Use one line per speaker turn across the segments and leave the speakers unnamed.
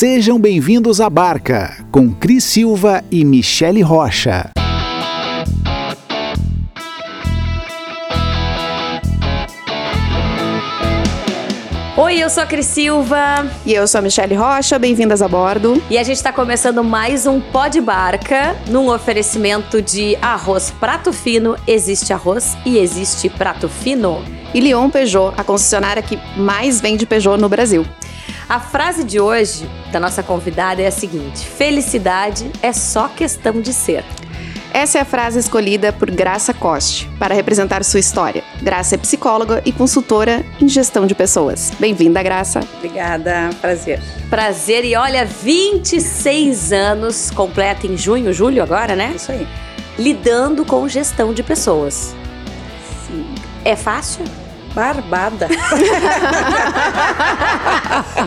Sejam bem-vindos à Barca, com Cris Silva e Michele Rocha.
Oi, eu sou a Cris Silva.
E eu sou a Michelle Rocha, bem-vindas a bordo.
E a gente está começando mais um Pó de Barca, num oferecimento de arroz prato fino. Existe arroz e existe prato fino.
E Lyon Peugeot, a concessionária que mais vende Peugeot no Brasil.
A frase de hoje da nossa convidada é a seguinte: felicidade é só questão de ser.
Essa é a frase escolhida por Graça Coste para representar sua história. Graça é psicóloga e consultora em gestão de pessoas. Bem-vinda, Graça.
Obrigada, prazer.
Prazer e olha, 26 anos, completa em junho, julho agora, né?
Isso aí.
Lidando com gestão de pessoas.
Sim.
É fácil?
Barbada.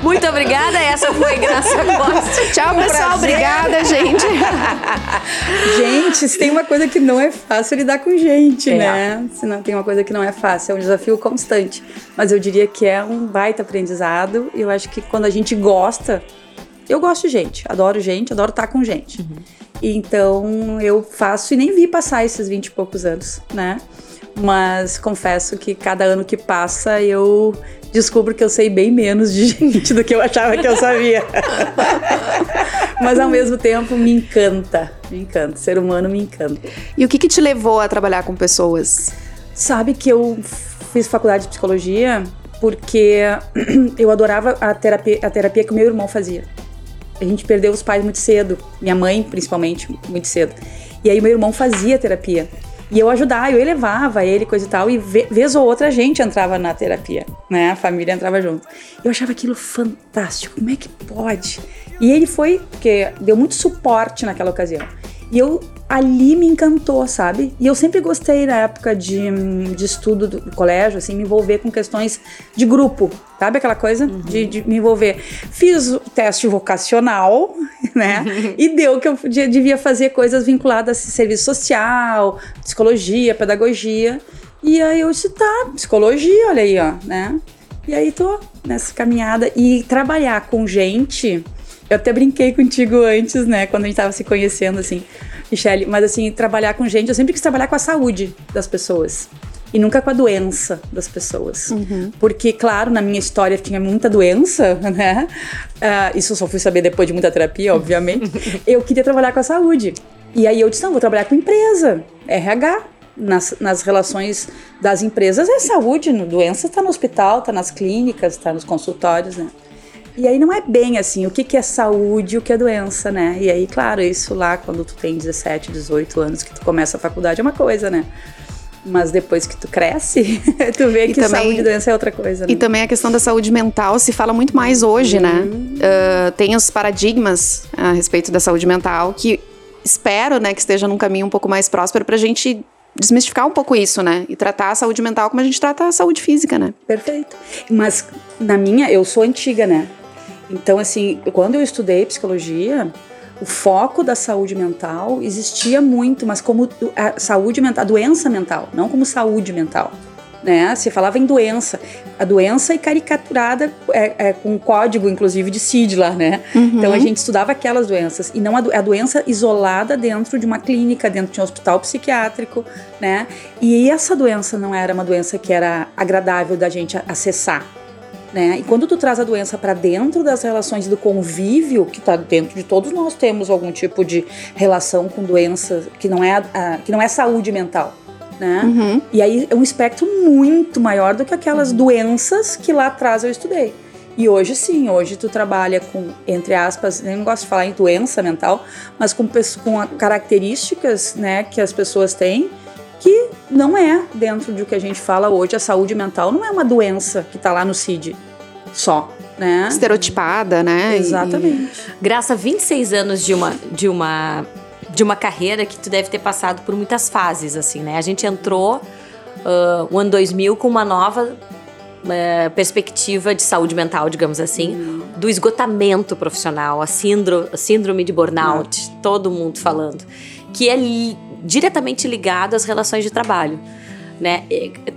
Muito obrigada, essa foi Graça Costa.
Tchau,
Um
pessoal.
prazer.
Obrigada, gente.
gente, se tem uma coisa que não é fácil é lidar com gente,
É.
né? Se não tem uma coisa que não é fácil, é um desafio constante. Mas eu diria que é um baita aprendizado. E eu acho que quando a gente gosta, eu gosto de gente, adoro gente, adoro estar com gente. E Então eu faço e nem vi passar esses 20 e poucos anos, né? Mas confesso que cada ano que passa eu descubro que eu sei bem menos de gente do que eu achava que eu sabia. Mas ao mesmo tempo me encanta, me encanta. Ser humano me encanta.
E o que, que te levou a trabalhar com pessoas?
Sabe que eu fiz faculdade de psicologia porque eu adorava a terapia, a terapia que o meu irmão fazia. A gente perdeu os pais muito cedo, minha mãe principalmente, muito cedo. E aí meu irmão fazia terapia. E eu ajudava, eu elevava ele, coisa e tal, e ve- vez ou outra a gente entrava na terapia, né? A família entrava junto. Eu achava aquilo fantástico, como é que pode? E ele foi, porque deu muito suporte naquela ocasião. E eu ali me encantou, sabe? E eu sempre gostei na época de, de estudo do, do colégio, assim, me envolver com questões de grupo, sabe aquela coisa? De, de me envolver. Fiz o teste vocacional, né? E deu que eu podia- devia fazer coisas vinculadas a serviço social, psicologia, pedagogia. E aí eu disse, tá, psicologia, olha aí, ó, né? E aí tô nessa caminhada. E trabalhar com gente. Eu até brinquei contigo antes, né? Quando a gente tava se conhecendo, assim, Michele. Mas assim, trabalhar com gente, eu sempre quis trabalhar com a saúde das pessoas. E nunca com a doença das pessoas. Porque, claro, na minha história tinha muita doença, né? Ah, isso eu só fui saber depois de muita terapia, obviamente. eu queria trabalhar com a saúde. E aí eu disse, não, vou trabalhar com empresa, RH. Nas, nas relações das empresas é saúde, no- doença está no hospital, está nas clínicas, está nos consultórios, né? E aí não é bem assim, o que, que é saúde e o que é doença, né? E aí, claro, isso lá quando tu tem 17, 18 anos, que tu começa a faculdade, é uma coisa, né? Mas depois que tu cresce, tu vê
E
que
também-
saúde e doença é outra coisa, né?
E também a questão da saúde mental se fala muito mais hoje, né? Ah, tem os paradigmas a respeito da saúde mental que espero, né, que esteja num caminho um pouco mais próspero pra gente desmistificar um pouco isso, né? E tratar a saúde mental como a gente trata a saúde física, né?
Perfeito. Mas na minha, eu sou antiga, né? Então, assim, quando eu estudei psicologia, o foco da saúde mental existia muito, mas como a saúde mental, a doença mental, não como saúde mental. Né? Se falava em doença, a doença é caricaturada é, é, com código, inclusive, de CID lá, né? Então a gente estudava aquelas doenças e não a, do- a doença isolada dentro de uma clínica, dentro de um hospital psiquiátrico, né? E essa doença não era uma doença que era agradável da gente acessar. Né? E quando tu traz a doença para dentro das relações do convívio, que tá dentro de todos nós temos algum tipo de relação com doença que não é, a- que não é saúde mental. Né?
Uhum.
E aí é um espectro muito maior do que aquelas doenças que lá atrás eu estudei. E hoje sim, hoje tu trabalha com, entre aspas, eu não gosto de falar em doença mental, mas com, com características né, que as pessoas têm que não é dentro do que a gente fala hoje, a saúde mental não é uma doença que tá lá no CID só, né?
Estereotipada, né? E-
Exatamente.
Graça, 26 anos de uma, de uma de uma carreira que tu deve ter passado por muitas fases, assim, né? A gente entrou ah, o ano 2000 com uma nova eh, perspectiva de saúde mental, digamos assim, do esgotamento profissional, a síndrome, a síndrome de burnout, todo mundo falando, que é diretamente ligado às relações de trabalho. né?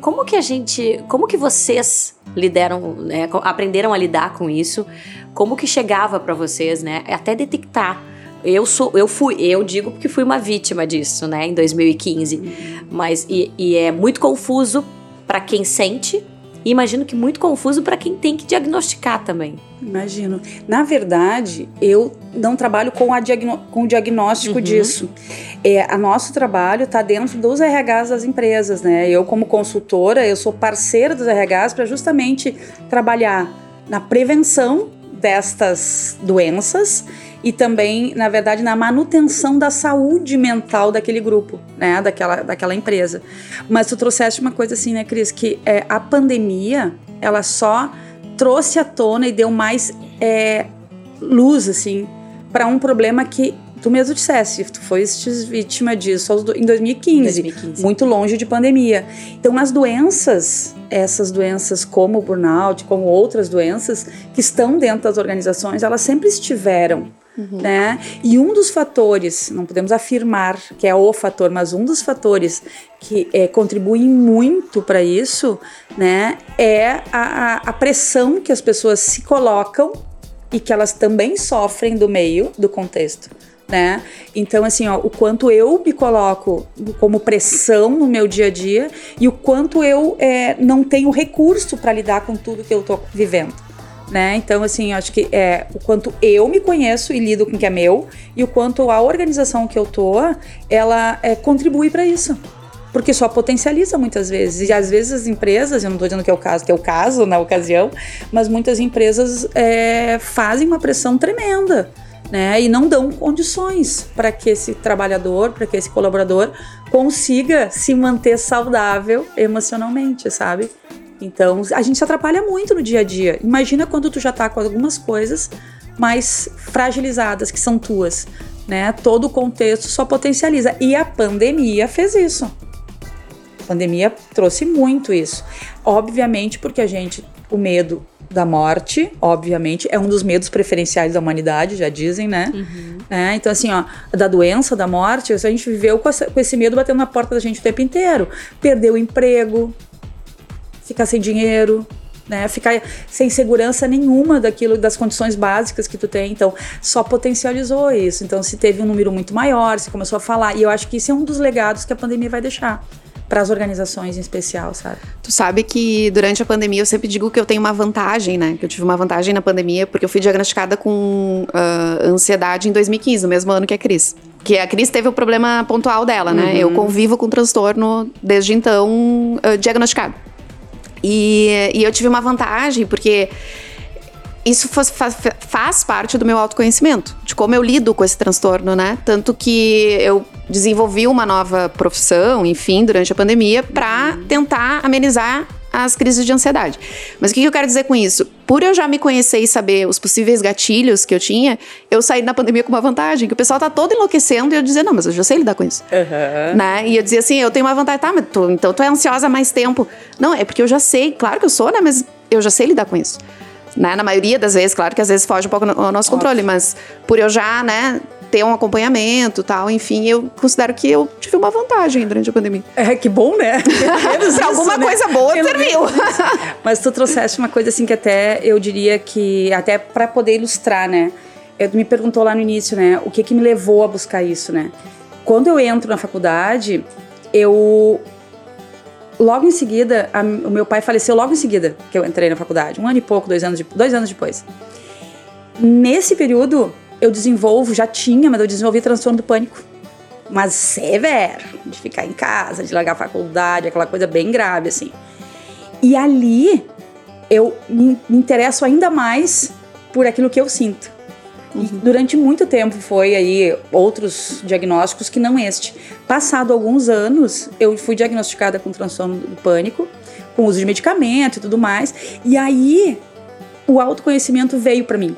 Como que a gente, como que vocês lideram, né, aprenderam a lidar com isso? Como que chegava para vocês, né? Até detectar. Eu sou, eu fui, eu digo porque fui uma vítima disso, né, em 2015. Mas e, e é muito confuso para quem sente, e imagino que muito confuso para quem tem que diagnosticar também.
Imagino. Na verdade, eu não trabalho com, a diagno com o diagnóstico uhum. disso. É, a nosso trabalho está dentro dos RHs das empresas, né? Eu, como consultora, eu sou parceira dos RHs para justamente trabalhar na prevenção destas doenças e também, na verdade, na manutenção da saúde mental daquele grupo, né, daquela, daquela empresa. Mas tu trouxeste uma coisa assim, né, Cris, que é, a pandemia, ela só trouxe à tona e deu mais é, luz, assim, para um problema que tu mesmo disseste, tu foste vítima disso em 2015, 2015, muito longe de pandemia. Então, as doenças, essas doenças como o burnout, como outras doenças que estão dentro das organizações, elas sempre estiveram Uhum. Né? E um dos fatores, não podemos afirmar que é o fator, mas um dos fatores que é, contribuem muito para isso né, é a, a pressão que as pessoas se colocam e que elas também sofrem do meio, do contexto. Né? Então, assim, ó, o quanto eu me coloco como pressão no meu dia a dia e o quanto eu é, não tenho recurso para lidar com tudo que eu estou vivendo né? Então, assim, acho que é o quanto eu me conheço e lido com o que é meu e o quanto a organização que eu tô, ela é, contribui para isso. Porque só potencializa muitas vezes. E às vezes as empresas, eu não estou dizendo que é o caso, que é o caso na ocasião, mas muitas empresas é, fazem uma pressão tremenda. Né, e não dão condições para que esse trabalhador, para que esse colaborador consiga se manter saudável emocionalmente, sabe? Então, a gente se atrapalha muito no dia a dia. Imagina quando tu já tá com algumas coisas mais fragilizadas que são tuas, né? Todo o contexto só potencializa. E a pandemia fez isso. A pandemia trouxe muito isso. Obviamente, porque a gente, o medo da morte, obviamente, é um dos medos preferenciais da humanidade, já dizem, né? Uhum. É, então, assim, ó, da doença, da morte, a gente viveu com, essa, com esse medo batendo na porta da gente o tempo inteiro. Perdeu o emprego, ficar sem dinheiro, né? Ficar sem segurança nenhuma daquilo, das condições básicas que tu tem. Então, só potencializou isso. Então, se teve um número muito maior, se começou a falar. E eu acho que isso é um dos legados que a pandemia vai deixar para as organizações em especial, sabe?
Tu sabe que durante a pandemia eu sempre digo que eu tenho uma vantagem, né? Que eu tive uma vantagem na pandemia porque eu fui diagnosticada com uh, ansiedade em 2015, no mesmo ano que a Cris. Que a Cris teve o problema pontual dela, né? Uhum. Eu convivo com transtorno desde então uh, diagnosticado. E, e eu tive uma vantagem, porque isso faz, faz, faz, parte do meu autoconhecimento, de como eu lido com esse transtorno, né? Tanto que eu desenvolvi uma nova profissão, enfim, durante a pandemia, para tentar amenizar as crises de ansiedade. Mas o que eu quero dizer com isso? Por eu já me conhecer e saber os possíveis gatilhos que eu tinha, eu saí na pandemia com uma vantagem, que o pessoal tá todo enlouquecendo e eu dizia, não, mas eu já sei lidar com isso. Uhum. Né? E eu dizia assim, eu tenho uma vantagem, tá, mas tu, então tu é ansiosa há mais tempo. Não, é porque eu já sei, claro que eu sou, né, mas eu já sei lidar com isso. Né? Na maioria das vezes, claro que às vezes foge um pouco ao nosso controle, mas por eu já, né, ter um acompanhamento tal, enfim, eu considero que eu tive uma vantagem durante a pandemia.
É, que bom, né?
Pra alguma né? coisa boa serviu.
Mas tu trouxeste uma coisa assim que até eu diria que, até para poder ilustrar, né? Eu, me perguntou lá no início, né? O que que me levou a buscar isso, né? Quando eu entro na faculdade, eu logo em seguida, a, o meu pai faleceu logo em seguida que eu entrei na faculdade, um ano e pouco, dois anos, de, dois anos depois. Nesse período, eu desenvolvo, já tinha, mas eu desenvolvi transtorno do pânico. Mas severo, de ficar em casa, de largar a faculdade, aquela coisa bem grave, assim. E ali eu me, interesso ainda mais por aquilo que eu sinto. Uhum. durante muito tempo foi aí outros diagnósticos que não este. Passado alguns anos, eu fui diagnosticada com transtorno do pânico, com uso de medicamento e tudo mais. E aí o autoconhecimento veio para mim.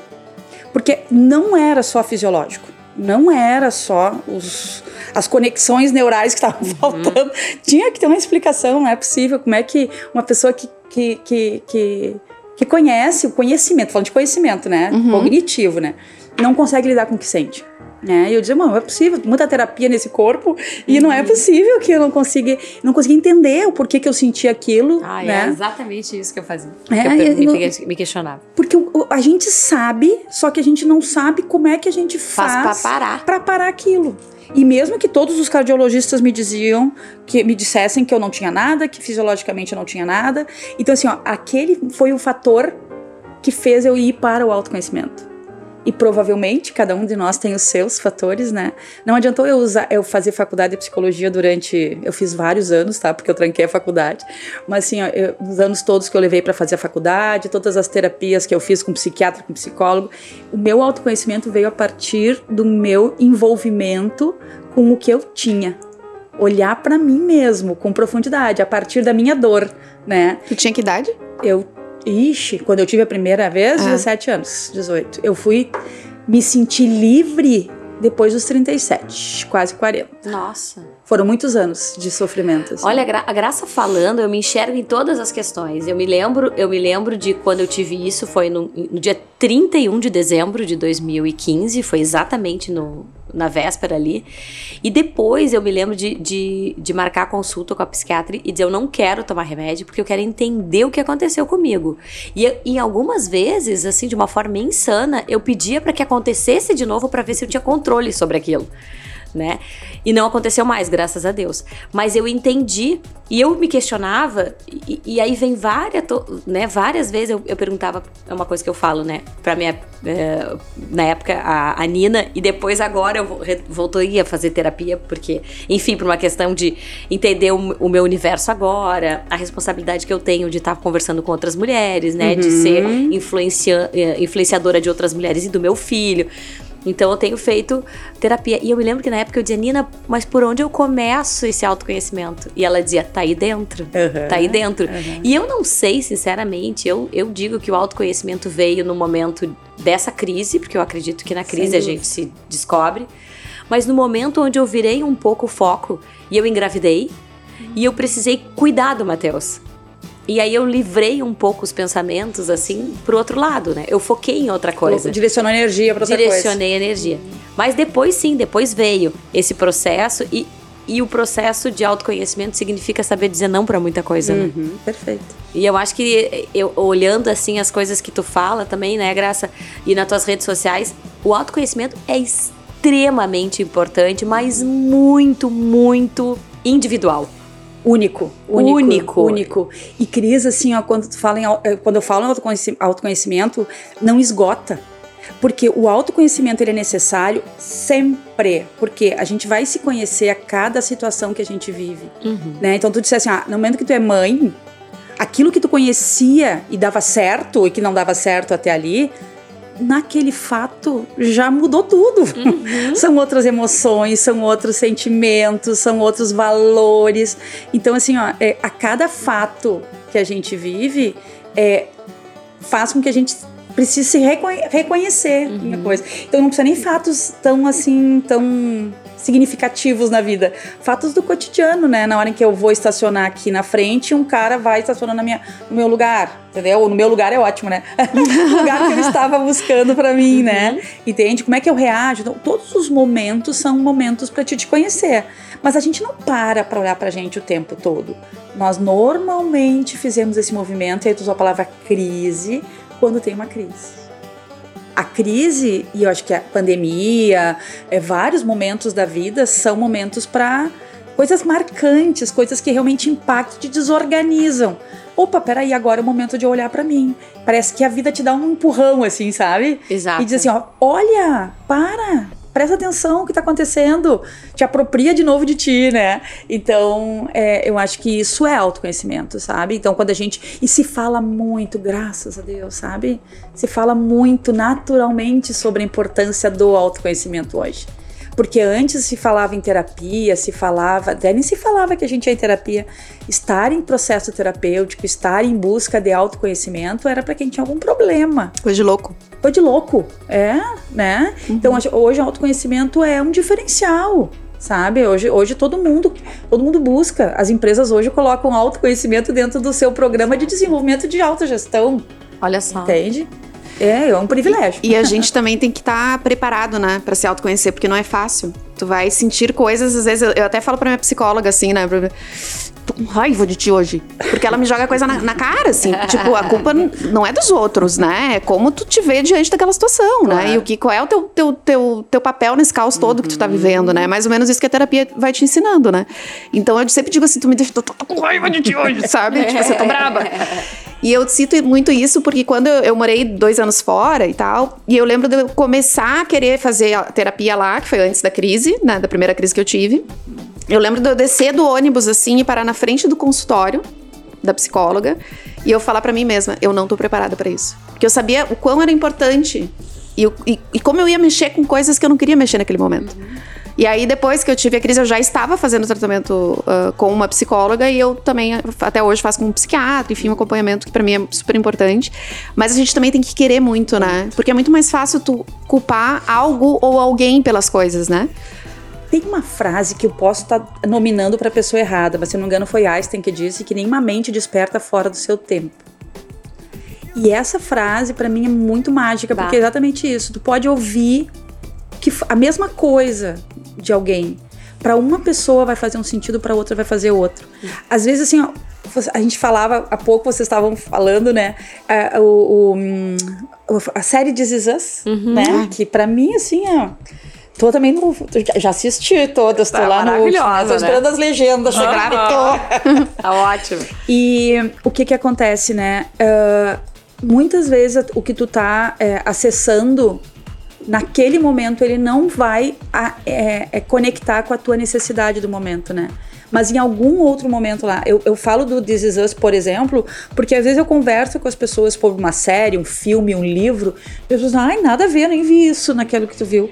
Porque não era só fisiológico. Não era só os, as conexões neurais que estavam uhum. faltando. Tinha que ter uma explicação, não é possível. Como é que uma pessoa que, que, que, que, que conhece o conhecimento, falando de conhecimento, né? Uhum. Cognitivo, né? Não consegue lidar com o que sente. Né? E eu dizia, não, é possível, muita terapia nesse corpo e uhum. não é possível que eu não consiga, não consiga entender o porquê que eu sentia aquilo,
ah,
né?
É exatamente isso que eu fazia. É, que eu me, me, questionava.
Porque a gente sabe, só que a gente não sabe como é que a gente faz,
faz para parar.
Para parar aquilo. E mesmo que todos os cardiologistas me diziam, que me dissessem que eu não tinha nada, que fisiologicamente eu não tinha nada. Então, assim, ó, aquele foi o fator que fez eu ir para o autoconhecimento e provavelmente cada um de nós tem os seus fatores, né? Não adiantou eu usar, eu fazer faculdade de psicologia durante, eu fiz vários anos, tá? Porque eu tranquei a faculdade. Mas assim, ó, eu, os anos todos que eu levei para fazer a faculdade, todas as terapias que eu fiz com psiquiatra, com psicólogo, o meu autoconhecimento veio a partir do meu envolvimento com o que eu tinha. Olhar para mim mesmo com profundidade, a partir da minha dor, né?
Tu tinha que idade?
Eu Ixi, quando eu tive a primeira vez, ah. 17 anos, 18. Eu fui me sentir livre depois dos 37, quase 40.
Nossa.
Foram muitos anos de sofrimento. Assim.
Olha, a Graça falando, eu me enxergo em todas as questões. Eu me lembro, eu me lembro de quando eu tive isso, foi no, no dia 31 de dezembro de 2015, foi exatamente no, na véspera ali. E depois eu me lembro de, de, de marcar a consulta com a psiquiatra e dizer: eu não quero tomar remédio porque eu quero entender o que aconteceu comigo. E em algumas vezes, assim, de uma forma insana, eu pedia para que acontecesse de novo para ver se eu tinha controle sobre aquilo né? E não aconteceu mais, graças a Deus. Mas eu entendi e eu me questionava, e, e aí vem várias, né, várias vezes eu, eu, perguntava, é uma coisa que eu falo, né, pra minha, é, na época, a, a, Nina, e depois agora eu voltei a fazer terapia, porque, enfim, por uma questão de entender o, o meu universo agora, a responsabilidade que eu tenho de estar conversando com outras mulheres, né, uhum. de ser influencia, é, influenciadora de outras mulheres e do meu filho. Então eu tenho feito terapia. E eu me lembro que na época eu dizia, Nina, mas por onde eu começo esse autoconhecimento? E ela dizia, tá aí dentro. Uhum, tá aí dentro. Uhum. E eu não sei, sinceramente, eu, eu digo que o autoconhecimento veio no momento dessa crise, porque eu acredito que na crise a gente se descobre. Mas no momento onde eu virei um pouco o foco e eu engravidei, e eu precisei cuidar do Matheus. E aí eu livrei um pouco os pensamentos, assim, pro outro lado, né? Eu foquei em outra coisa.
Direcionou energia pra outra
Direcionei coisa. energia. Mas depois sim, depois veio esse processo e, e o processo de autoconhecimento significa saber dizer não para muita coisa, né?
uhum, né? Perfeito.
E eu acho que eu olhando assim as coisas que tu fala também, né, Graça, e nas tuas redes sociais, o autoconhecimento é extremamente importante, mas muito, muito individual.
Único, único, único, único. E Cris, assim, ó, quando, tu fala em, eh, quando eu falo em autoconhecimento, não esgota. Porque o autoconhecimento ele é necessário sempre, porque a gente vai se conhecer a cada situação que a gente vive, uhum. né? Então tu disse assim, ah, no momento que tu é mãe, aquilo que tu conhecia e dava certo e que não dava certo até ali, naquele fato já mudou tudo. Uhum. são outras emoções, são outros sentimentos, são outros valores. Então, assim, ó, é, a cada fato que a gente vive é, faz com que a gente precise se reconhe reconhecer uhum. coisa. Então não precisa nem fatos tão assim, tão significativos na vida. Fatos do cotidiano, né? Na hora em que eu vou estacionar aqui na frente, um cara vai estacionar na minha, no meu lugar, entendeu? No meu lugar é ótimo, né? o lugar que eu estava buscando para mim, né? Uhum. Entende? Como é que eu reajo? Então, todos os momentos são momentos para te, te conhecer. Mas a gente não para para olhar pra gente o tempo todo. Nós normalmente fizemos esse movimento, e aí tu usou a palavra crise, quando tem uma crise a crise, e eu acho que a pandemia, é, vários momentos da vida são momentos para coisas marcantes, coisas que realmente impactam, te desorganizam. Opa, peraí, agora é o momento de olhar para mim. Parece que a vida te dá um empurrão, assim, sabe?
Exato.
E diz assim, ó, olha, para, presta atenção o que está acontecendo, te apropria de novo de ti, né? Então, é, eu acho que isso é autoconhecimento, sabe? Então, quando a gente. E se fala muito, graças a Deus, sabe? Se fala muito naturalmente sobre a importância do autoconhecimento hoje. Porque antes se falava em terapia, se falava, até nem se falava que a gente ia em terapia. Estar em processo terapêutico, estar em busca de autoconhecimento era para quem tinha algum problema.
Coisa de louco.
Coisa de louco, é, né? Uhum. Então hoje o autoconhecimento é um diferencial sabe? Hoje, hoje todo mundo, todo mundo busca. As empresas hoje colocam autoconhecimento dentro do seu programa de desenvolvimento de autogestão.
Olha só.
Entende? É, é um privilégio.
E a gente também tem que estar tá preparado, né, para se autoconhecer, porque não é fácil. Tu vai sentir coisas, às vezes, eu, eu até falo pra minha psicóloga assim, né, tô com raiva de ti hoje. Porque ela me joga coisa na, na cara, assim. tipo, a culpa não é dos outros, né? É como tu te vê diante daquela situação, claro. né? E o que, qual é o teu, teu, teu, teu papel nesse caos todo uhum. que tu tá vivendo, né? Mais ou menos isso que a terapia vai te ensinando, né? Então eu sempre digo assim, tu me deixa, tô, tô com raiva de ti hoje, sabe? tipo, você assim, tô braba. E eu cito muito isso porque quando eu, morei dois anos fora e tal, e eu lembro de eu começar a querer fazer a terapia lá, que foi antes da crise, né? Da primeira crise que eu tive. Eu lembro de eu descer do ônibus assim e parar na frente do consultório da psicóloga e eu falar para mim mesma, eu não tô preparada para isso. Porque eu sabia o quão era importante e, e, e, como eu ia mexer com coisas que eu não queria mexer naquele momento. Uhum. E aí, depois que eu tive a crise, eu já estava fazendo tratamento uh, com uma psicóloga e eu também, até hoje, faço com um psiquiatra, enfim, um acompanhamento que para mim é super importante. Mas a gente também tem que querer muito, né? Porque é muito mais fácil tu culpar algo ou alguém pelas coisas, né?
Tem uma frase que eu posso estar tá nominando para a pessoa errada, mas se não me engano foi Einstein que disse que nenhuma mente desperta fora do seu tempo. E essa frase para mim é muito mágica, bah. porque é exatamente isso. Tu pode ouvir que a mesma coisa de alguém, para uma pessoa vai fazer um sentido, para outra vai fazer outro. Às vezes assim, ó, a gente falava há pouco, vocês estavam falando, né? A, o, o, a série Is Us, uhum. né? Que para mim assim, é Tô também no. Já assisti todas, tá tô lá no. Maravilhosa. Tô esperando né? as legendas chegarem.
Tô. tá ótimo.
E o que que acontece, né? Uh, muitas vezes o que tu tá é, acessando naquele momento ele não vai a, é, é, conectar com a tua necessidade do momento, né? Mas em algum outro momento lá, eu, eu falo do This Is Us, por exemplo, porque às vezes eu converso com as pessoas por uma série, um filme, um livro, e as pessoas, ai, nada a ver, nem vi isso naquilo que tu viu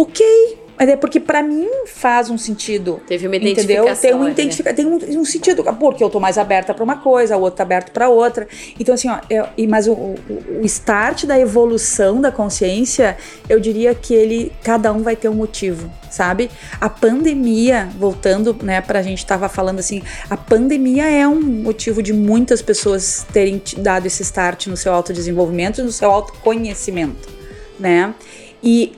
ok. Mas é porque para mim faz um sentido.
Teve uma identificação. Entendeu? Tem,
um,
né?
identifica, tem um, um, sentido. Porque eu tô mais aberta para uma coisa, o outro tá aberto para outra. Então, assim, ó, eu, mas o, o, o, start da evolução da consciência, eu diria que ele, cada um vai ter um motivo, sabe? A pandemia, voltando, né, pra gente tava falando assim, a pandemia é um motivo de muitas pessoas terem dado esse start no seu autodesenvolvimento e no seu autoconhecimento, né? E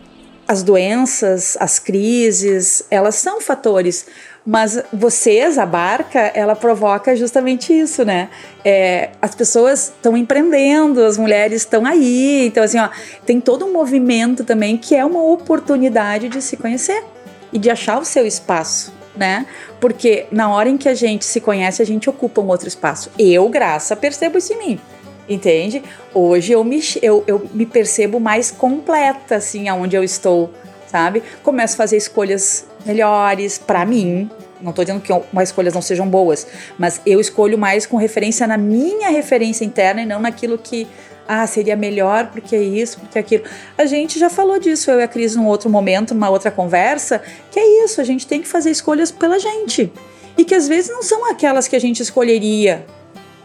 as doenças, as crises, elas são fatores, mas vocês, a barca, ela provoca justamente isso, né? É, as pessoas estão empreendendo, as mulheres estão aí, então assim, ó, tem todo um movimento também que é uma oportunidade de se conhecer e de achar o seu espaço, né? Porque na hora em que a gente se conhece, a gente ocupa um outro espaço. Eu, graça, percebo isso em mim entende? Hoje eu me, eu, eu me percebo mais completa, assim, aonde eu estou, sabe? Começo a fazer escolhas melhores para mim. Não tô dizendo que as escolhas não sejam boas, mas eu escolho mais com referência na minha referência interna e não naquilo que ah, seria melhor porque é isso, porque é aquilo. A gente já falou disso, eu e a Cris, num outro momento, numa outra conversa, que é isso, a gente tem que fazer escolhas pela gente. E que às vezes não são aquelas que a gente escolheria,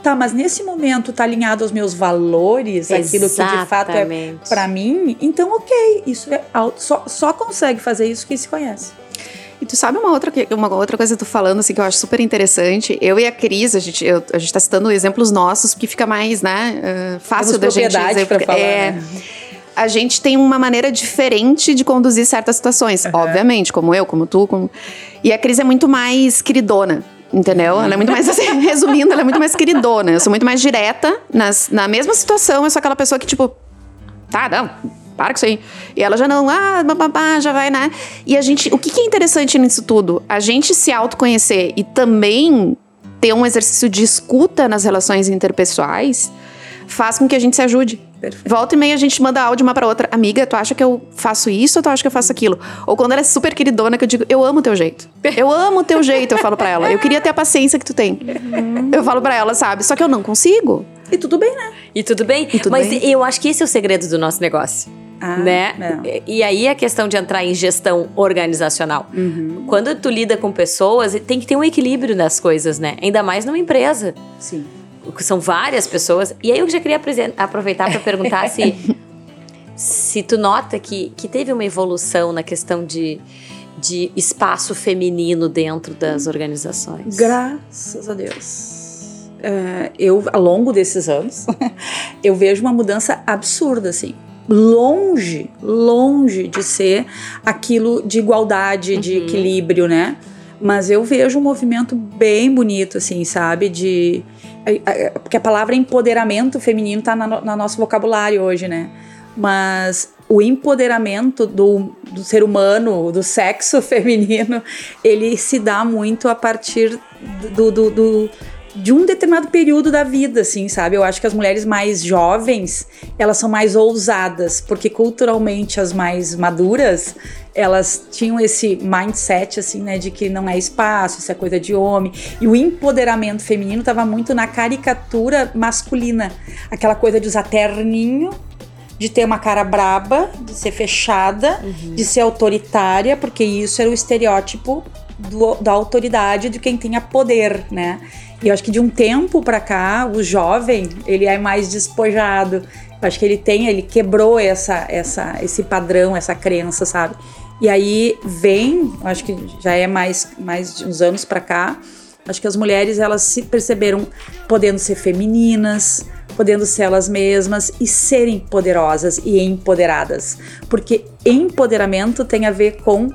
tá, mas nesse momento tá alinhado aos meus valores, Exatamente. aquilo que de fato é para mim, então ok, isso é só, só consegue fazer isso quem se conhece.
E tu sabe uma outra, uma outra coisa que tu falando, assim, que eu acho super interessante? Eu e a Cris, a gente, eu, a gente tá citando exemplos nossos, porque fica mais, né, uh, fácil Temos da gente
dizer. Pra falar, é, né?
A gente tem uma maneira diferente de conduzir certas situações, uhum. obviamente, como eu, como tu, como... E a Cris é muito mais queridona. Entendeu? Ela é muito mais, assim, resumindo, ela é muito mais queridona. Eu sou muito mais direta. Nas, na mesma situação, eu sou aquela pessoa que, tipo, tá, não, para com isso aí. E ela já não, ah, babá, já vai, né? E a gente, o que, que é interessante nisso tudo? A gente se autoconhecer e também ter um exercício de escuta nas relações interpessoais faz com que a gente se ajude. Perfeito. Volta e meia a gente manda áudio uma pra outra. Amiga, tu acha que eu faço isso ou tu acha que eu faço aquilo? Ou quando ela é super queridona, que eu digo, eu amo o teu jeito. Eu amo o teu jeito, eu falo pra ela. Eu queria ter a paciência que tu tem. Uhum. Eu falo pra ela, sabe? Só que eu não consigo.
E tudo bem, né?
E tudo bem. E tudo Mas bem. eu acho que esse é o segredo do nosso negócio. Ah, né? Não. E aí a questão de entrar em gestão organizacional. Uhum. Quando tu lida com pessoas, tem que ter um equilíbrio nas coisas, né? Ainda mais numa empresa.
Sim
são várias pessoas. E aí eu já queria aproveitar para perguntar se, se tu nota que, que teve uma evolução na questão de, de espaço feminino dentro das organizações.
Graças a Deus. uh, eu, ao longo desses anos, eu vejo uma mudança absurda, assim. Longe, longe de ser aquilo de igualdade, uhum. de equilíbrio, né? Mas eu vejo um movimento bem bonito, assim, sabe? De. Porque a palavra empoderamento feminino tá no, no nosso vocabulário hoje, né? Mas o empoderamento do, do ser humano, do sexo feminino, ele se dá muito a partir do, do, do de um determinado período da vida, assim, sabe? Eu acho que as mulheres mais jovens, elas são mais ousadas, porque culturalmente as mais maduras, elas tinham esse mindset, assim, né, de que não é espaço, isso é coisa de homem. E o empoderamento feminino estava muito na caricatura masculina, aquela coisa de usar terninho, de ter uma cara braba, de ser fechada, uhum. de ser autoritária, porque isso era o estereótipo do, da autoridade de quem tinha poder, né? E eu acho que de um tempo para cá, o jovem, ele é mais despojado. Eu acho que ele tem, ele quebrou essa, essa, esse padrão, essa crença, sabe? E aí vem, acho que já é mais, mais de uns anos para cá, acho que as mulheres elas se perceberam podendo ser femininas, podendo ser elas mesmas e serem poderosas e empoderadas. Porque empoderamento tem a ver com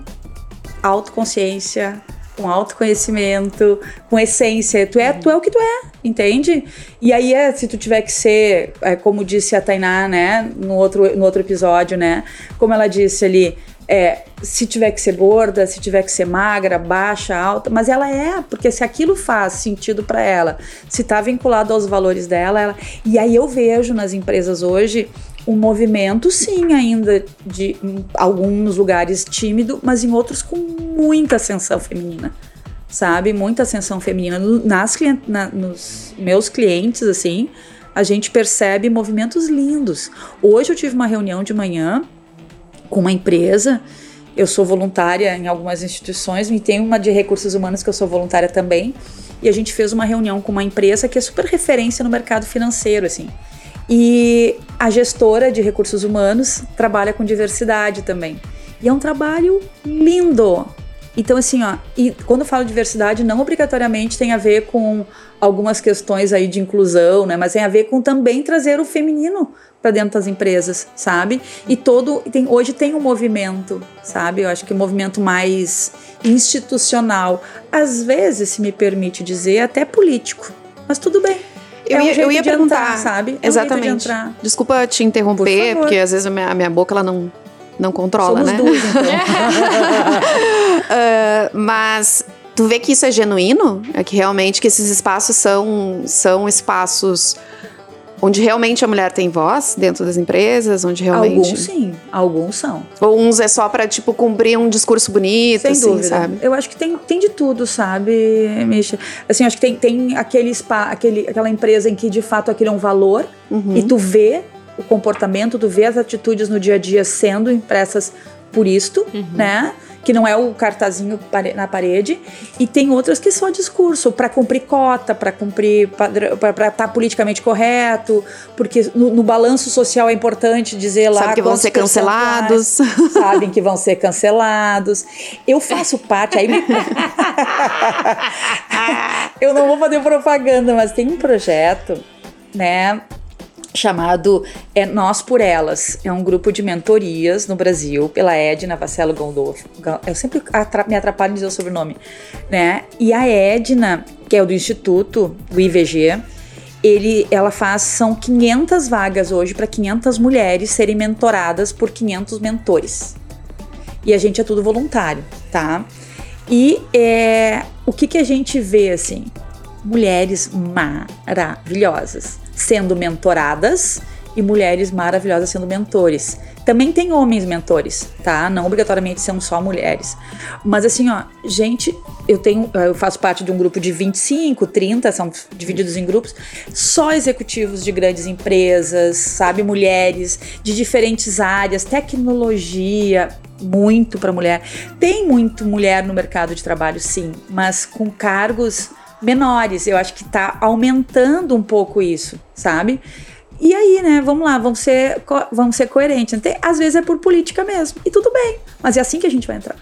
autoconsciência, com autoconhecimento, com essência. Tu é, tu é o que tu é, entende? E aí é, se tu tiver que ser, é, como disse a Tainá, né, no outro, no outro episódio, né, como ela disse ali, é, se tiver que ser gorda, se tiver que ser magra, baixa, alta, mas ela é, porque se aquilo faz sentido para ela, se tá vinculado aos valores dela, ela, e aí eu vejo nas empresas hoje um movimento, sim, ainda de em alguns lugares tímido, mas em outros com muita ascensão feminina, sabe? Muita ascensão feminina. Nas, na, nos meus clientes, assim, a gente percebe movimentos lindos. Hoje eu tive uma reunião de manhã com uma empresa. Eu sou voluntária em algumas instituições e tem uma de recursos humanos que eu sou voluntária também. E a gente fez uma reunião com uma empresa que é super referência no mercado financeiro, assim. E a gestora de recursos humanos trabalha com diversidade também. E é um trabalho lindo. Então, assim, ó, e quando eu falo diversidade, não obrigatoriamente tem a ver com algumas questões aí de inclusão, né? Mas tem a ver com também trazer o feminino para dentro das empresas, sabe? E todo tem, hoje tem um movimento, sabe? Eu acho que um movimento mais institucional, às vezes, se me permite dizer, até político. Mas tudo bem.
Eu, é um ia, eu ia perguntar, entrar,
sabe?
É Exatamente. Um Desculpa te interromper, Por porque às vezes a minha, a minha boca ela não não controla,
Somos
né?
Duas, então.
uh, mas tu vê que isso é genuíno? É que realmente que esses espaços são são espaços onde realmente a mulher tem voz dentro das empresas, onde realmente
alguns sim, alguns são.
Ou uns é só para tipo cumprir um discurso bonito,
Sem
assim,
dúvida.
sabe?
Eu acho que tem, tem de tudo, sabe, Misha? Assim, acho que tem, tem aquele spa, aquele, aquela empresa em que de fato aquilo é um valor uhum. e tu vê o comportamento, tu vê as atitudes no dia a dia sendo impressas por isto, uhum. né? Que não é o cartazinho na parede, e tem outras que só discurso, para cumprir cota, para cumprir para estar tá politicamente correto, porque no, no, balanço social é importante dizer lá
Sabe que vão ser cancelados.
Sabem que vão ser cancelados. Eu faço parte, aí me... Eu não vou fazer propaganda, mas tem um projeto, né, chamado é Nós por Elas. É um grupo de mentorias no Brasil pela Edna Vassello Gondolfo. Eu sempre me atrapalho em dizer o sobrenome, né? E a Edna, que é do Instituto, do IVG, ele, ela faz, são 500 vagas hoje para 500 mulheres serem mentoradas por 500 mentores. E a gente é tudo voluntário, tá? E é, o que, que a gente vê, assim? Mulheres maravilhosas sendo mentoradas e mulheres maravilhosas sendo mentores. Também tem homens mentores, tá? Não obrigatoriamente são só mulheres. Mas assim, ó, gente, eu tenho, eu faço parte de um grupo de 25, 30, são divididos em grupos, só executivos de grandes empresas, sabe, mulheres de diferentes áreas, tecnologia, muito para mulher. Tem muito mulher no mercado de trabalho, sim, mas com cargos menores. Eu acho que está aumentando um pouco isso, sabe? E aí, né, vamos lá, vamos ser, vamos ser coerentes. Às vezes é por política mesmo, e tudo bem, mas é assim que a gente vai entrar.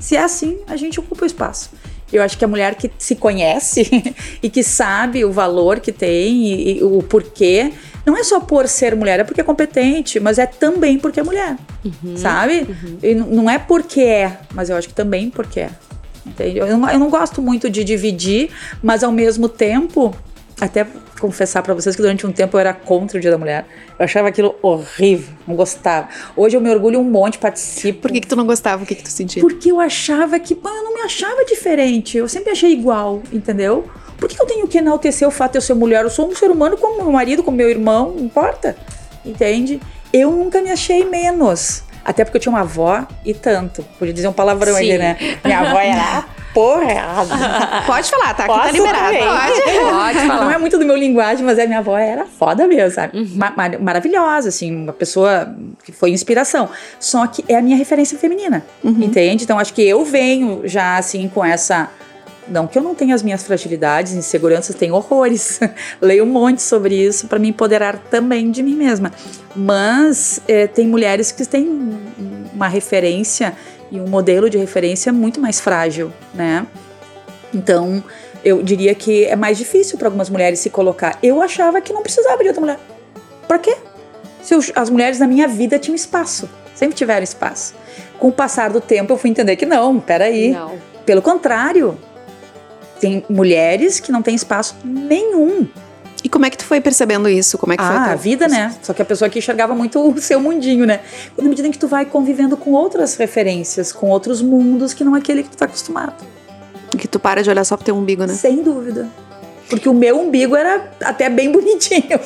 Se é assim, a gente ocupa o espaço. Eu acho que a mulher que se conhece e que sabe o valor que tem e, e, o porquê, não é só por ser mulher, é porque é competente, mas é também porque é mulher, uhum, sabe? Uhum. E não é porque é, mas eu acho que também porque é. Entende? Eu não, eu não gosto muito de dividir, mas ao mesmo tempo, até confessar para vocês que durante um tempo eu era contra o Dia da Mulher. Eu achava aquilo horrível, não gostava. Hoje eu me orgulho um monte, participo.
Por que, que tu não gostava? O que, que tu sentia?
Porque eu achava que, eu não me achava diferente. Eu sempre achei igual, entendeu? Por que eu tenho que enaltecer o fato de eu ser mulher? Eu sou um ser humano como meu marido, como meu irmão, não importa. Entende? Eu nunca me achei menos. Até porque eu tinha uma avó e tanto. Podia dizer um palavrão Sim. aí, né? Minha avó era porra errada.
Pode falar, tá? Aqui tá Posso tá liberado.
Pode. Pode falar. Não é muito do meu linguagem, mas a minha avó era foda mesmo, sabe? Uhum. Mar maravilhosa, assim, uma pessoa que foi inspiração. Só que é a minha referência feminina, uhum. entende? Então acho que eu venho já, assim, com essa não que eu não tenha as minhas fragilidades, inseguranças, tenho horrores. Leio um monte sobre isso para me empoderar também de mim mesma. Mas é, tem mulheres que têm uma referência e um modelo de referência muito mais frágil, né? Então, eu diria que é mais difícil para algumas mulheres se colocar. Eu achava que não precisava de outra mulher. Para quê? Se eu, as mulheres na minha vida tinham espaço, sempre tiveram espaço. Com o passar do tempo, eu fui entender que não, peraí. Não. Pelo contrário, tem mulheres que não têm espaço nenhum.
E como é que tu foi percebendo isso? Como é que
ah,
foi
a vida, né? Só que a pessoa que enxergava muito o seu mundinho, né? Na medida em que tu vai convivendo com outras referências, com outros mundos que não é aquele que tu tá acostumado.
Que tu para de olhar só pro teu umbigo, né?
Sem dúvida. Porque o meu umbigo era até bem bonitinho,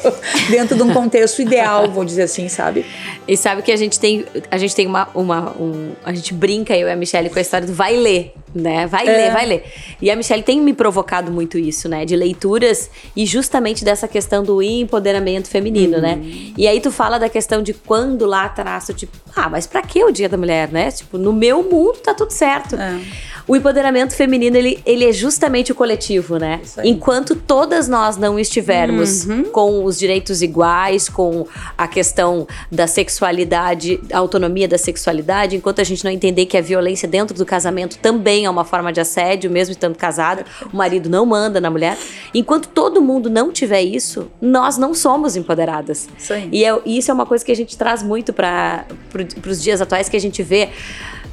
dentro de um contexto ideal, vou dizer assim, sabe?
E sabe que a gente tem, a gente tem uma, uma um, a gente brinca eu e a Michelle com a história do vai ler, né? Vai é. ler, vai ler. E a Michelle tem me provocado muito isso, né? De leituras e justamente dessa questão do empoderamento feminino, né? uhum. né? E aí tu fala da questão de quando lá atrás, tipo, ah, mas pra que o Dia da Mulher, né? Tipo, no meu mundo tá tudo certo. É o empoderamento feminino, ele, ele é justamente o coletivo, né? Enquanto todas nós não estivermos uhum. com os direitos iguais, com a questão da sexualidade, a autonomia da sexualidade, enquanto a gente não entender que a violência dentro do casamento também é uma forma de assédio, mesmo estando casado, o marido não manda na mulher. Enquanto todo mundo não tiver isso, nós não somos empoderadas. Isso aí. E é, isso é uma coisa que a gente traz muito para pro, os dias atuais, que a gente vê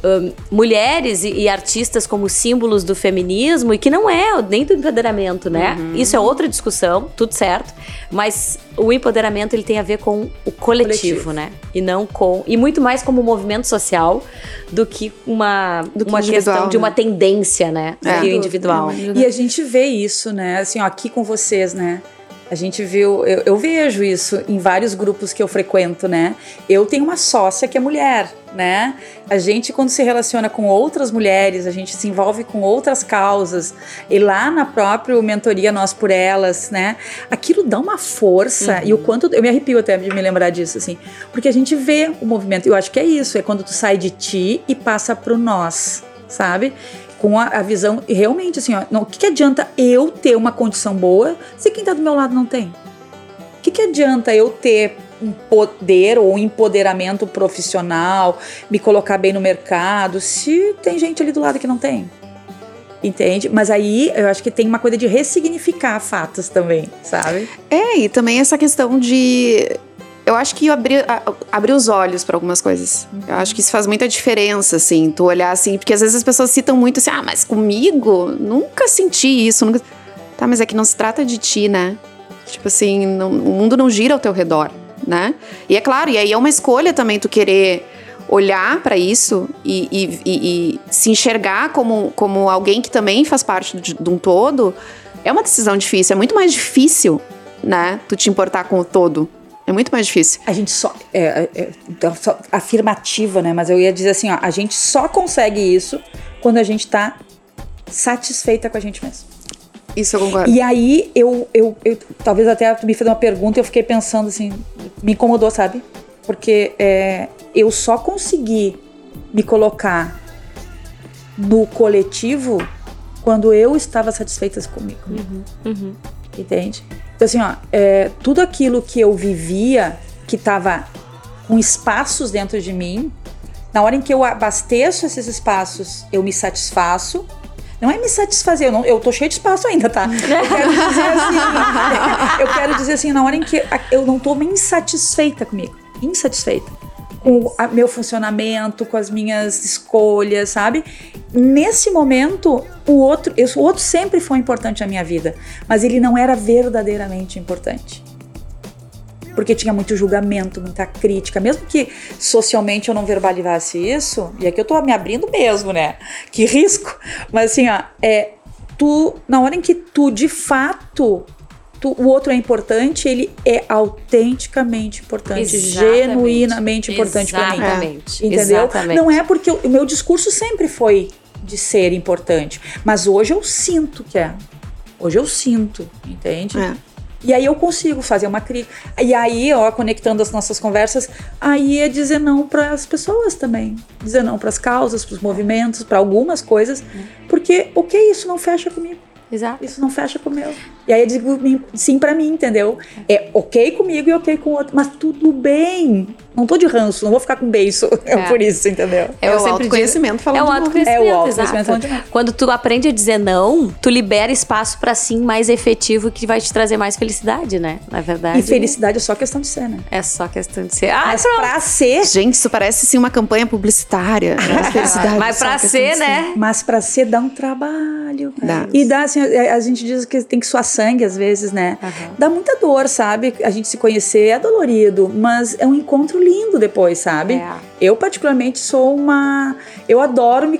um, mulheres e, e, artistas como símbolos do feminismo e que não é nem do empoderamento, né? Uhum. Isso é outra discussão, tudo certo. Mas o empoderamento ele tem a ver com o coletivo, coletivo. né? E não com e muito mais como um movimento social do que uma do que uma questão né? de uma tendência, né? É. individual.
E a gente vê isso, né? Assim, ó, aqui com vocês, né? A gente viu, eu, eu, vejo isso em vários grupos que eu frequento, né? Eu tenho uma sócia que é mulher, né? A gente, quando se relaciona com outras mulheres, a gente se envolve com outras causas, e lá na própria mentoria Nós por Elas, né? Aquilo dá uma força, uhum. e o quanto. Eu me arrepio até de me lembrar disso, assim, porque a gente vê o movimento, eu acho que é isso, é quando tu sai de ti e passa pro nós, sabe? Com a, a visão realmente assim, ó, não, o que, que adianta eu ter uma condição boa se quem está do meu lado não tem? O que, que adianta eu ter um poder ou um empoderamento profissional, me colocar bem no mercado, se tem gente ali do lado que não tem? Entende? Mas aí eu acho que tem uma coisa de ressignificar fatos também, sabe?
É, e também essa questão de eu acho que abrir, abrir os olhos para algumas coisas. Eu acho que isso faz muita diferença, assim, tu olhar assim, porque às vezes as pessoas citam muito assim, ah, mas comigo nunca senti isso, nunca. Tá, mas é que não se trata de ti, né? Tipo assim, não, o mundo não gira ao teu redor, né? E é claro, e aí é uma escolha também tu querer olhar para isso e, e, e, e, se enxergar como, como alguém que também faz parte de, de um todo. É uma decisão difícil, é muito mais difícil, né? Tu te importar com o todo é muito mais difícil.
A gente só. É, é, é, só afirmativa, né? Mas eu ia dizer assim, ó, a gente só consegue isso quando a gente tá satisfeita com a gente mesmo.
Isso eu concordo.
E aí eu, eu, eu talvez até tu me fez uma pergunta e eu fiquei pensando assim, me incomodou, sabe? Porque é, eu só consegui me colocar no coletivo quando eu estava satisfeita comigo. Uhum, uhum. Entende? Então, assim, ó, é, tudo aquilo que eu vivia, que estava com espaços dentro de mim, na hora em que eu abasteço esses espaços, eu me satisfaço. Não é me satisfazer, eu, não, eu tô cheio de espaço ainda, tá? Eu quero dizer assim, eu quero dizer assim, na hora em que eu não tô insatisfeita comigo, insatisfeita com o meu funcionamento, com as minhas escolhas, sabe? Nesse momento, o outro, eu, o outro sempre foi importante na minha vida, mas ele não era verdadeiramente importante porque tinha muito julgamento, muita crítica, mesmo que socialmente eu não verbalizasse isso, e aqui eu tô me abrindo mesmo, né? Que risco. Mas assim, ó, é tu, na hora em que tu de fato Tu, o outro é importante, ele é autenticamente importante, Exatamente. genuinamente importante para mim.
Exatamente.
Entendeu?
Exatamente.
Não é porque o meu discurso sempre foi de ser importante, mas hoje eu sinto que é. Hoje eu sinto, entende? É. E aí eu consigo fazer uma crítica. E aí, ó, conectando as nossas conversas, aí é dizer não para as pessoas também. Dizer não para as causas, para os movimentos, para algumas coisas. Porque o que é isso não fecha comigo.
Exato.
Isso não fecha com o meu. E aí eu digo sim para mim, entendeu? É ok comigo e ok com o outro, mas tudo bem. Não tô de ranço, não vou ficar com beijo. É, é por isso, entendeu?
É, é o autoconhecimento falando
É o autoconhecimento,
é o autoconhecimento falando de
Quando tu aprende a dizer não, tu libera espaço para sim mais efetivo que vai te trazer mais felicidade, né? Na verdade.
E felicidade é só questão de ser, né?
É só questão de ser. Ah,
mas pronto. pra ser.
Gente, isso parece sim uma campanha publicitária. Né?
felicidade. Mas pra ser, né?
Mas pra ser dá um trabalho. Dá. E dá assim, a gente diz que tem que suar sangue às vezes, né? Uhum. Dá muita dor, sabe? A gente se conhecer é dolorido, mas é um encontro lindo depois, sabe? É. Eu, particularmente, sou uma. Eu adoro, me,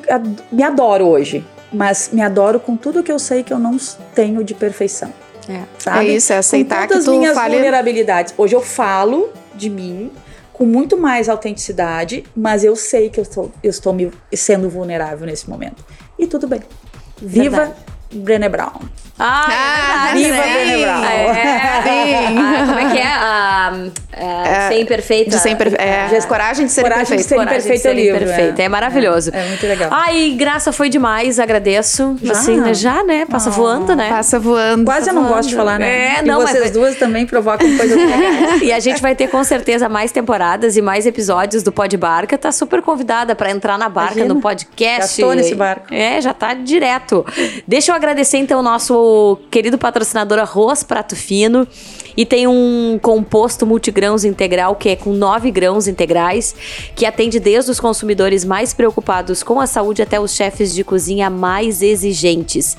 me adoro hoje, mas me adoro com tudo que eu sei que eu não tenho de perfeição.
É, sabe? é isso, é aceitar com que tu
minhas
fale...
vulnerabilidades. Hoje eu falo de mim com muito mais autenticidade, mas eu sei que eu estou, eu estou me, sendo vulnerável nesse momento. E tudo bem. Viva Verdade. Brené Brown.
Ah, é ah,
Viva Brené Brown. É,
ah, como é que é? Ah, é, ser imperfeita.
De ser imperfeita. É, coragem de ser
coragem
imperfeita.
De ser coragem imperfeita de ser livro,
imperfeita. É, é maravilhoso.
É, muito legal.
Ai, Graça, foi demais. Agradeço. Já? Assim, né? Já, né? Passa oh, voando, né?
Passa voando.
Quase
eu
não voando. gosto de falar, né?
É, não,
e vocês
mas...
duas também provocam coisas legais.
e a gente vai ter, com certeza, mais temporadas e mais episódios do Pod Barca. Tá super convidada para entrar na barca Imagina. no podcast.
Já tô nesse barco.
É, já tá direto. Deixa eu agradecer, então, o nosso querido patrocinador Arroz Prato Fino. E tem um composto multigrãos integral que é com 9 grãos integrais, que atende desde os consumidores mais preocupados com a saúde até os chefes de cozinha mais exigentes.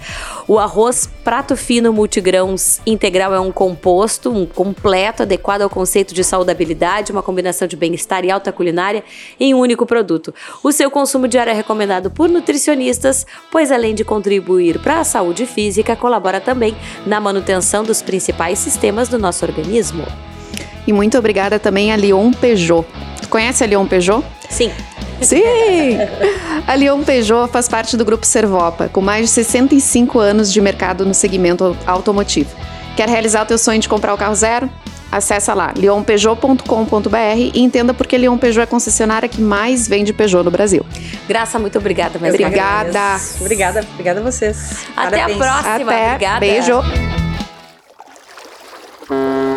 O arroz prato fino multigrãos integral é um composto, um completo, adequado ao conceito de saudabilidade, uma combinação de bem-estar e alta culinária em um único produto. O seu consumo diário é recomendado por nutricionistas, pois além de contribuir para a saúde física, colabora também na manutenção dos principais sistemas do nosso organismo.
E muito obrigada também a Leon Peugeot. Tu conhece a Leon Peugeot?
Sim.
Sim! A Leon Peugeot faz parte do grupo Servopa, com mais de 65 anos de mercado no segmento automotivo. Quer realizar o teu sonho de comprar o carro zero? Acesse lá leonpeugeot.com.br e entenda porque Leon Peugeot é a concessionária que mais vende Peugeot no Brasil.
Graça, muito obrigada.
Obrigada.
Obrigada, obrigada a vocês.
Até
Parabéns.
a próxima.
Até.
Obrigada.
Beijo. Thank.